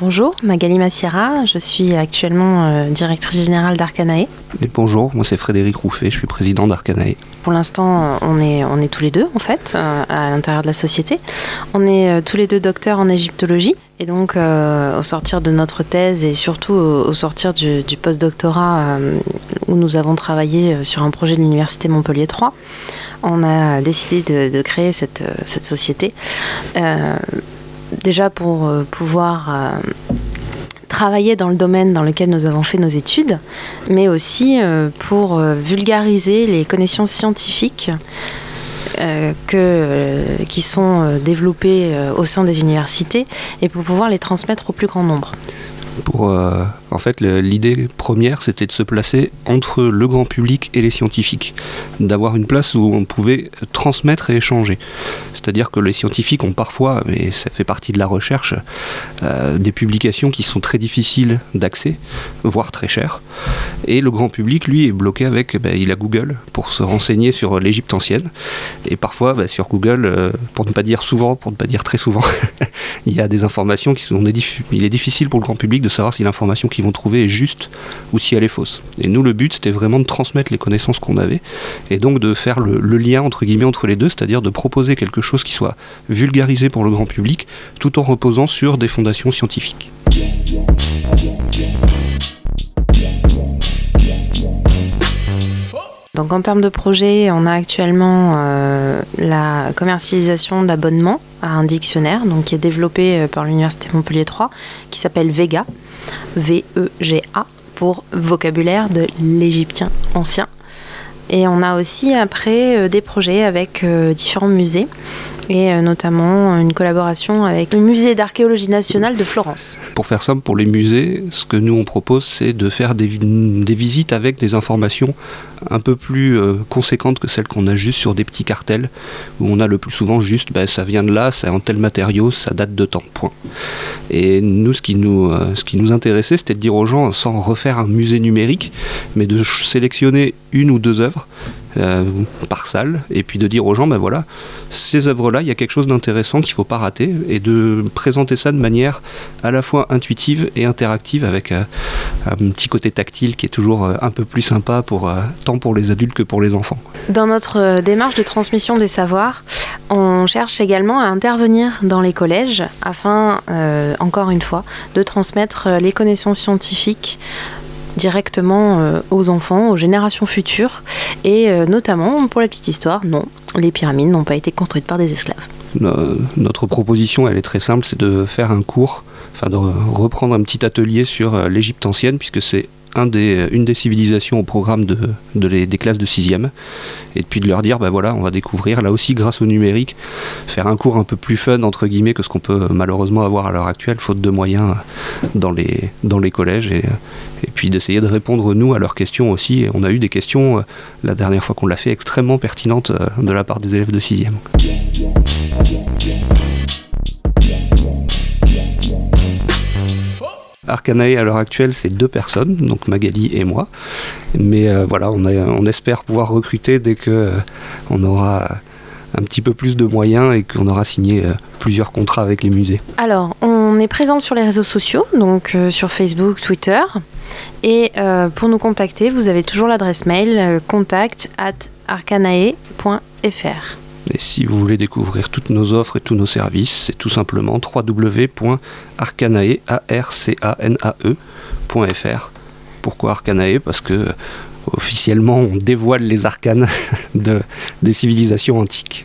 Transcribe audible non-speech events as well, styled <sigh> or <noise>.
Bonjour, Magali Massiera, je suis actuellement euh, directrice générale d'Arcanae. Bonjour, moi c'est Frédéric Rouffet, je suis président d'Arcanae. Pour l'instant, on est, on est tous les deux en fait euh, à l'intérieur de la société. On est euh, tous les deux docteurs en égyptologie. Et donc, au sortir de notre thèse et surtout au, sortir du, du post-doctorat où nous avons travaillé sur un projet de l'Université Montpellier 3, on a décidé de, créer cette, cette société déjà pour euh, pouvoir euh, travailler dans le domaine dans lequel nous avons fait nos études, mais aussi euh, pour vulgariser les connaissances scientifiques qui sont développées au sein des universités et pour pouvoir les transmettre au plus grand nombre. Pour, en fait, l'idée première, c'était de se placer entre le grand public les scientifiques, d'avoir une place où on pouvait transmettre et échanger. C'est-à-dire que les scientifiques ont parfois, et ça fait partie de la recherche, euh, des publications qui sont très difficiles d'accès, voire très chères. Et le grand public, lui, est bloqué avec, ben, il a Google pour se renseigner sur l'Égypte ancienne. Et parfois, ben, sur Google, euh, pour ne pas dire souvent, pour ne pas dire très souvent, <laughs> il y a des informations qui sont, il est difficile pour le grand public de savoir si l'information vont trouver est juste ou si elle est fausse. Et nous, le but, c'était vraiment de transmettre les connaissances qu'on avait et donc de faire le, lien entre guillemets entre les deux, c'est-à-dire de proposer quelque chose qui soit vulgarisé pour le grand public tout en reposant sur des fondations scientifiques. En termes de projet, on a actuellement euh, la commercialisation d'abonnements à un dictionnaire donc, qui est développé euh, par l'Université Montpellier 3 qui s'appelle Vega. V-E-G-A, pour vocabulaire de l'égyptien ancien. Et on a aussi après euh, des projets avec différents musées et euh, notamment une collaboration avec le musée d'archéologie nationale de Florence. Pour faire simple, pour les musées, ce que nous on propose, c'est de faire des, des, visites avec des informations un peu plus conséquentes que celles qu'on a juste sur des petits cartels, où on a le plus souvent juste, ben, ça vient de là, c'est en tel matériau, ça date de temps, point. Et nous, ce qui nous, ce qui nous intéressait, c'était de dire aux gens, sans refaire un musée numérique, mais de sélectionner une ou deux œuvres euh, par salle, et puis de dire aux gens, ben voilà, ces œuvres-là, il y a quelque chose d'intéressant qu'il ne faut pas rater, et de présenter ça de manière à la fois intuitive et interactive, avec euh, un petit côté tactile qui est toujours euh, un peu plus sympa, pour, tant pour les adultes que pour les enfants. Dans notre démarche de transmission des savoirs, on cherche également à intervenir dans les collèges afin, encore une fois, de transmettre les connaissances scientifiques directement euh, aux enfants, aux générations futures. Et euh, notamment, pour la petite histoire, non, les pyramides n'ont pas été construites par des esclaves. Notre proposition, elle est très simple, c'est de faire un cours, enfin de reprendre un petit atelier sur euh, l'Égypte ancienne, puisque c'est une des civilisations au programme de, des classes de 6e, et puis de leur dire, ben voilà, on va découvrir, là aussi grâce au numérique, faire un cours un peu plus fun, entre guillemets, que ce qu'on peut malheureusement avoir à l'heure actuelle, faute de moyens dans les, dans les collèges, et, et puis d'essayer de répondre, nous, à leurs questions aussi. Et on a eu des questions, euh, la dernière fois qu'on l'a fait, extrêmement pertinentes euh, de la part des élèves de 6e. Arcanae à l'heure actuelle, c'est deux personnes, donc Magali et moi. Mais euh, voilà, on, espère pouvoir recruter dès qu'on on aura un petit peu plus de moyens et qu'on aura signé plusieurs contrats avec les musées. Alors, on est présent sur les réseaux sociaux, donc sur Facebook, Twitter. Et euh, pour nous contacter, vous avez toujours l'adresse mail euh, contact at arcanae.fr. Et si vous voulez découvrir toutes nos offres et tous nos services, c'est tout simplement www.arcanae.fr. Pourquoi Arcanae? Parce que officiellement on dévoile les arcanes <laughs> de, des civilisations antiques.